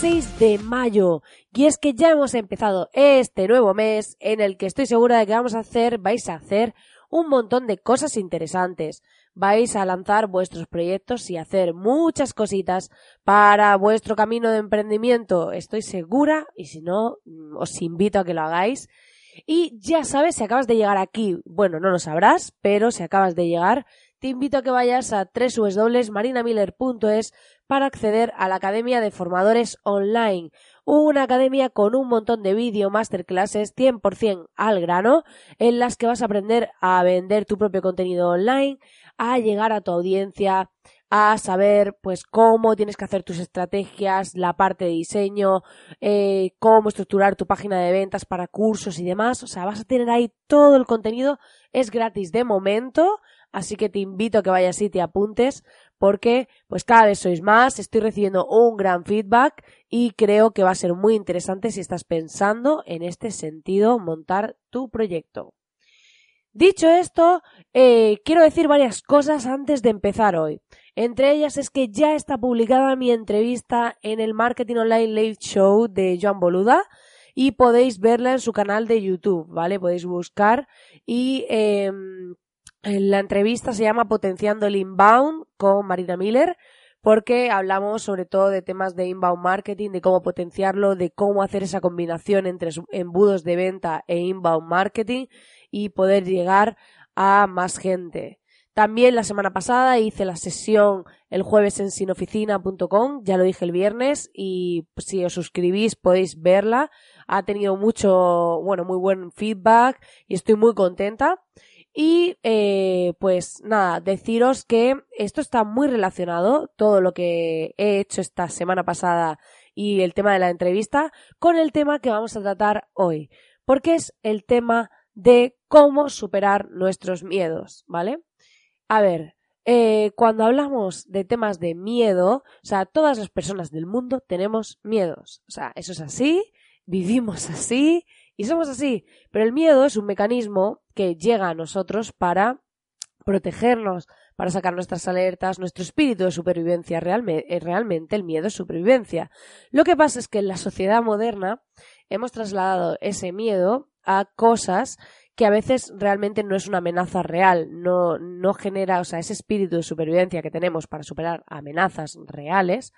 6 de mayo y es que ya hemos empezado este nuevo mes en el que estoy segura de que vamos a hacer, vais a hacer un montón de cosas interesantes. Vais a lanzar vuestros proyectos y hacer muchas cositas para vuestro camino de emprendimiento. Estoy segura y si no, mm, os invito a que lo hagáis. Y ya sabes, si acabas de llegar aquí, bueno, no lo sabrás, pero si acabas de llegar, te invito a que vayas a www.marinamiller.es para acceder a la Academia de Formadores Online, una academia con un montón de vídeo masterclasses 100% al grano, en las que vas a aprender a vender tu propio contenido online, a llegar a tu audiencia, a saber pues cómo tienes que hacer tus estrategias, la parte de diseño, eh, cómo estructurar tu página de ventas para cursos y demás. O sea, vas a tener ahí todo el contenido. Es gratis de momento, así que te invito a que vayas y te apuntes porque pues cada vez sois más, estoy recibiendo un gran feedback y creo que va a ser muy interesante si estás pensando en este sentido montar tu proyecto. Dicho esto, eh, quiero decir varias cosas antes de empezar hoy. Entre ellas es que ya está publicada mi entrevista en el Marketing Online Live Show de Joan Boluda y podéis verla en su canal de YouTube, ¿vale? Podéis buscar y eh, la entrevista se llama Potenciando el Inbound con Marina Miller porque hablamos sobre todo de temas de inbound marketing, de cómo potenciarlo, de cómo hacer esa combinación entre embudos de venta e inbound marketing y poder llegar a más gente. También la semana pasada hice la sesión el jueves en sinoficina.com, ya lo dije el viernes y si os suscribís podéis verla. Ha tenido mucho, bueno, muy buen feedback y estoy muy contenta. Y eh, pues nada, deciros que esto está muy relacionado, todo lo que he hecho esta semana pasada y el tema de la entrevista, con el tema que vamos a tratar hoy, porque es el tema de cómo superar nuestros miedos, ¿vale? A ver, eh, cuando hablamos de temas de miedo, o sea, todas las personas del mundo tenemos miedos, o sea, eso es así, vivimos así y somos así, pero el miedo es un mecanismo que llega a nosotros para protegernos, para sacar nuestras alertas, nuestro espíritu de supervivencia. Realmente, eh, realmente el miedo es supervivencia. Lo que pasa es que en la sociedad moderna hemos trasladado ese miedo a cosas que a veces realmente no es una amenaza real, no, no genera, o sea, ese espíritu de supervivencia que tenemos para superar amenazas reales,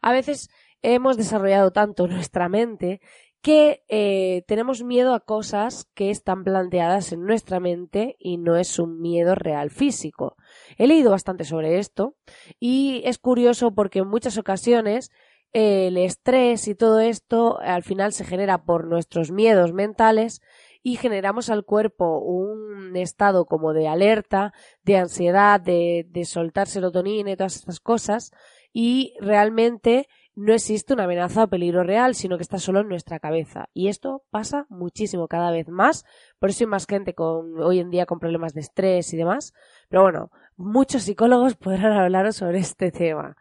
a veces hemos desarrollado tanto nuestra mente que eh, tenemos miedo a cosas que están planteadas en nuestra mente y no es un miedo real físico. He leído bastante sobre esto y es curioso porque en muchas ocasiones eh, el estrés y todo esto al final se genera por nuestros miedos mentales y generamos al cuerpo un estado como de alerta, de ansiedad, de, de soltar serotonina y todas estas cosas y realmente no existe una amenaza o peligro real, sino que está solo en nuestra cabeza. Y esto pasa muchísimo cada vez más. Por eso hay más gente con, hoy en día con problemas de estrés y demás. Pero bueno, muchos psicólogos podrán hablar sobre este tema.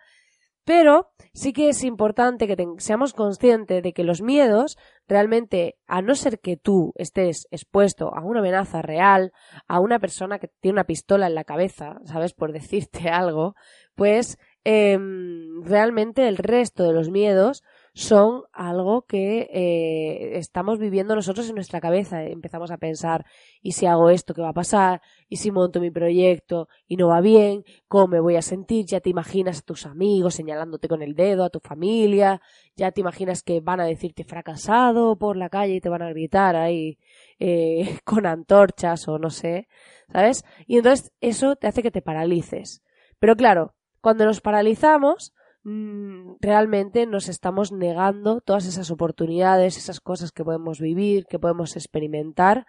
Pero sí que es importante que seamos conscientes de que los miedos realmente, a no ser que tú estés expuesto a una amenaza real, a una persona que tiene una pistola en la cabeza, ¿sabes? Por decirte algo, pues Em, realmente el resto de los miedos son algo que eh, estamos viviendo nosotros en nuestra cabeza. Empezamos a pensar, ¿y si hago esto, qué va a pasar? ¿Y si monto mi proyecto y no va bien? ¿Cómo me voy a sentir? Ya te imaginas a tus amigos señalándote con el dedo, a tu familia, ya te imaginas que van a decirte fracasado por la calle y te van a gritar ahí eh, con antorchas o no sé, ¿sabes? Y entonces eso te hace que te paralices. Pero claro, cuando nos paralizamos, mm, realmente nos estamos negando todas esas oportunidades, esas cosas que podemos vivir, que podemos experimentar,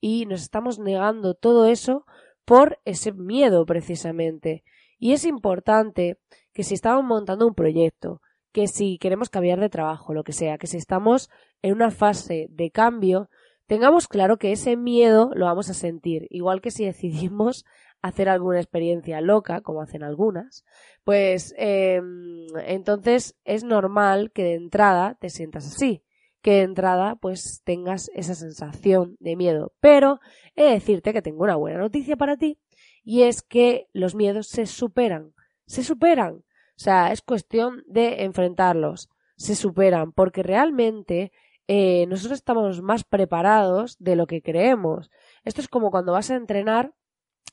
y nos estamos negando todo eso por ese miedo precisamente. Y es importante que si estamos montando un proyecto, que si queremos cambiar de trabajo, lo que sea, que si estamos en una fase de cambio, tengamos claro que ese miedo lo vamos a sentir, igual que si decidimos hacer alguna experiencia loca, como hacen algunas, pues em, entonces es normal que de entrada te sientas así, que de entrada pues tengas esa sensación de miedo. Pero he de decirte que tengo una buena noticia para ti y es que los miedos se superan, se superan. O sea, es cuestión de enfrentarlos, se superan, porque realmente eh, nosotros estamos más preparados de lo que creemos. Esto es como cuando vas a entrenar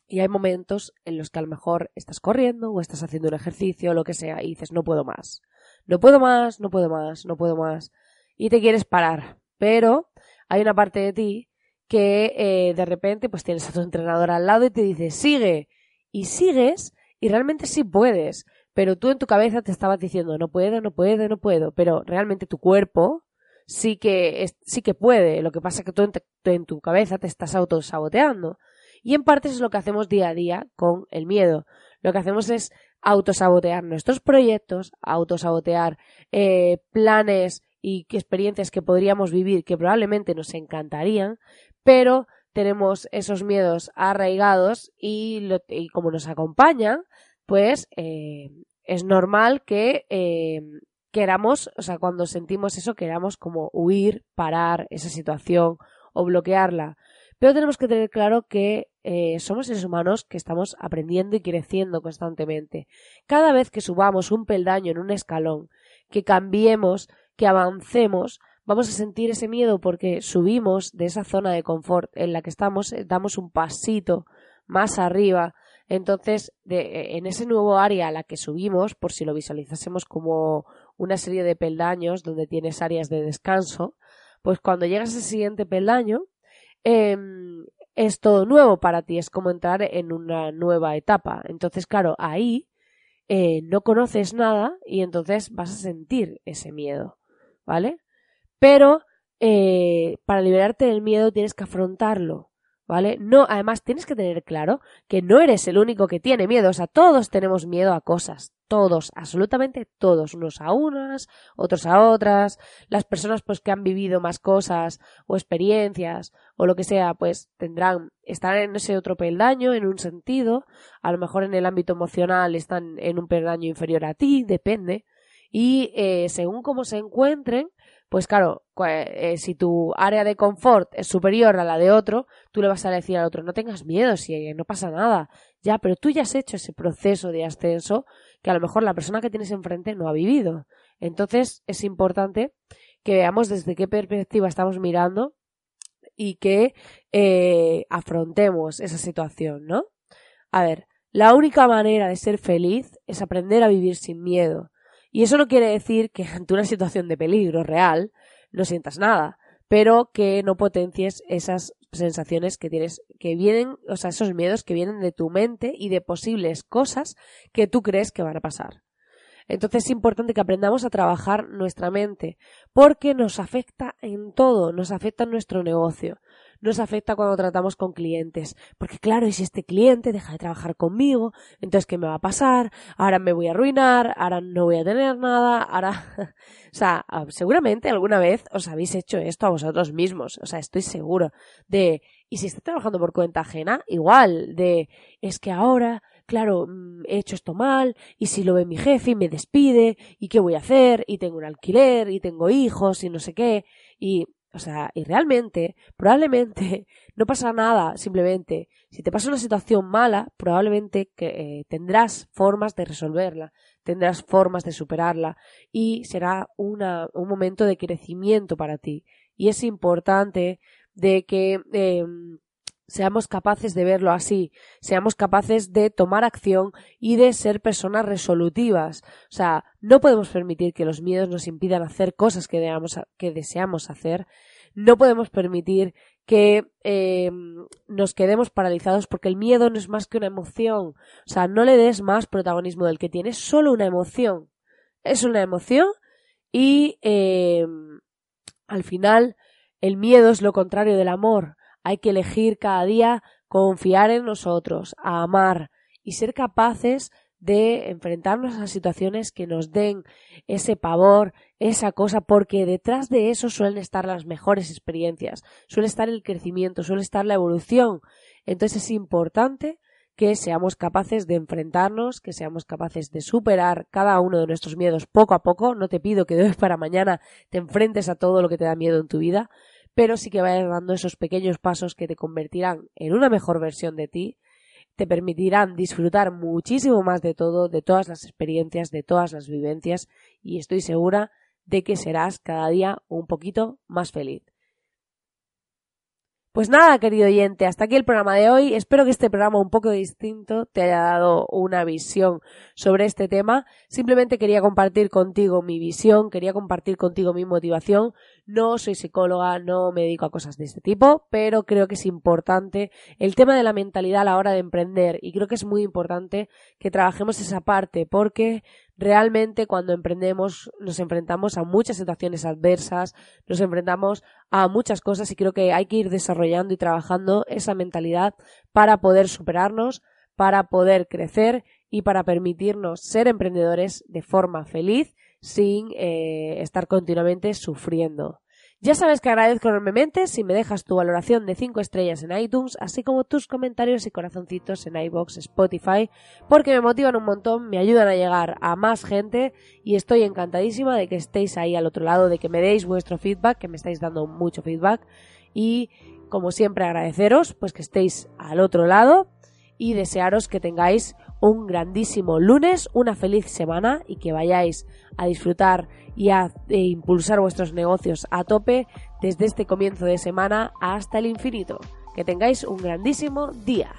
y hay momentos en los que a lo mejor estás corriendo o estás haciendo un ejercicio o lo que sea y dices no puedo más. No puedo más, no puedo más, no puedo más. Y te quieres parar. Pero hay una parte de ti que eh, de repente pues tienes a tu entrenador al lado y te dice sigue. Y sigues y realmente sí puedes. Pero tú en tu cabeza te estabas diciendo no puedo, no puedo, no puedo. Pero realmente tu cuerpo sí que, sí que puede. Lo que pasa es que tú en, tu cabeza te estás autosaboteando. Y en parte es lo que hacemos día a día con el miedo. Lo que hacemos es autosabotear nuestros proyectos, autosabotear eh, planes y experiencias que podríamos vivir que probablemente nos encantarían, pero tenemos esos miedos arraigados y, como nos acompañan, pues eh, es normal que eh, queramos, o sea, cuando sentimos eso, queramos como huir, parar esa situación o bloquearla. Pero tenemos que tener claro que eh, somos seres humanos que estamos aprendiendo y creciendo constantemente. Cada vez que subamos un peldaño en un escalón, que cambiemos, que avancemos, vamos a sentir ese miedo porque subimos de esa zona de confort en la que estamos, eh, damos un pasito más arriba. Entonces, de, en ese nuevo área a la que subimos, por si lo visualizásemos como una serie de peldaños donde tienes áreas de descanso, pues cuando llegas al siguiente peldaño, em, es todo nuevo para ti, es como entrar en una nueva etapa. Entonces, claro, ahí eh, no conoces nada y entonces vas a sentir ese miedo, ¿vale? Pero eh, para liberarte del miedo tienes que afrontarlo, ¿vale? No, además tienes que tener claro que no eres el único que tiene miedo, o sea, todos tenemos miedo a cosas, todos, absolutamente todos, unos a unas, otros a otras, las personas pues que han vivido más cosas o experiencias o lo que sea, pues tendrán, estar en ese otro peldaño en un sentido, a lo mejor en el ámbito emocional están en un peldaño inferior a ti, depende, y eh, según cómo se encuentren, pues claro, eh, si tu área de confort es superior a la de otro, tú le vas a decir al otro, no tengas miedo, si no pasa nada. Ya, pero tú ya has hecho ese proceso de ascenso que a lo mejor la persona que tienes enfrente no ha vivido. Entonces es importante que veamos desde qué perspectiva estamos mirando y que eh, afrontemos esa situación, ¿no? A ver, la única manera de ser feliz es aprender a vivir sin miedo. Y eso no quiere decir que ante una situación de peligro real no sientas nada, pero que no potencies esas sensaciones que tienes, que vienen, o sea, esos miedos que vienen de tu mente y de posibles cosas que tú crees que van a pasar. Entonces es importante que aprendamos a trabajar nuestra mente, porque nos afecta en todo, nos afecta en nuestro negocio, nos afecta cuando tratamos con clientes. Porque claro, y si este cliente deja de trabajar conmigo, entonces ¿qué me va a pasar? Ahora me voy a arruinar, ahora no voy a tener nada, ahora... o sea, ah, seguramente alguna vez os habéis hecho esto a vosotros mismos. O sea, estoy seguro de... Y si está trabajando por cuenta ajena, igual, de... Es que ahora claro, mm, he hecho esto mal, y si lo ve mi jefe y me despide, y qué voy a hacer, y tengo un alquiler, y tengo hijos, y no sé qué, y o sea, y realmente, probablemente no pasa nada, simplemente, si te pasa una situación mala, probablemente que, eh, tendrás formas de resolverla, tendrás formas de superarla y será una, un momento de crecimiento para ti. Y es importante de que em, seamos capaces de verlo así, seamos capaces de tomar acción y de ser personas resolutivas. O sea, no podemos permitir que los miedos nos impidan hacer cosas que, que deseamos hacer. No podemos permitir que eh, nos quedemos paralizados porque el miedo no es más que una emoción. O sea, no le des más protagonismo del que tiene, es solo una emoción. Es una emoción y eh, al final el miedo es lo contrario del amor. Hay que elegir cada día confiar en nosotros, a amar y ser capaces de enfrentarnos a situaciones que nos den ese pavor, esa cosa, porque detrás de eso suelen estar las mejores experiencias, suele estar el crecimiento, suele estar la evolución. Entonces es importante que seamos capaces de enfrentarnos, que seamos capaces de superar cada uno de nuestros miedos poco a poco. No te pido que de hoy para mañana te enfrentes a todo lo que te da miedo en tu vida, pero sí que vayas dando esos pequeños pasos que te convertirán en una mejor versión de ti, te permitirán disfrutar muchísimo más de todo, de todas las experiencias, de todas las vivencias y estoy segura de que serás cada día un poquito más feliz. Pues nada, querido oyente, hasta aquí el programa de hoy. Espero que este programa un poco distinto te haya dado una visión sobre este tema. Simplemente quería compartir contigo mi visión, quería compartir contigo mi motivación. No soy psicóloga, no me dedico a cosas de este tipo, pero creo que es importante el tema de la mentalidad a la hora de emprender y creo que es muy importante que trabajemos esa parte porque realmente cuando emprendemos nos enfrentamos a muchas situaciones adversas, nos enfrentamos a muchas cosas y creo que hay que ir desarrollando y trabajando esa mentalidad para poder superarnos, para poder crecer y para permitirnos ser emprendedores de forma feliz sin eh, estar continuamente sufriendo. Ya sabes que agradezco enormemente si me dejas tu valoración de 5 estrellas en iTunes, así como tus comentarios y corazoncitos en iBox, Spotify, porque me motivan un montón, me ayudan a llegar a más gente y estoy encantadísima de que estéis ahí al otro lado, de que me deis vuestro feedback, que me estáis dando mucho feedback. Y como siempre agradeceros pues que estéis al otro lado y desearos que tengáis un grandísimo lunes, una feliz semana y que vayáis a disfrutar y a e impulsar vuestros negocios a tope desde este comienzo de semana hasta el infinito. Que tengáis un grandísimo día.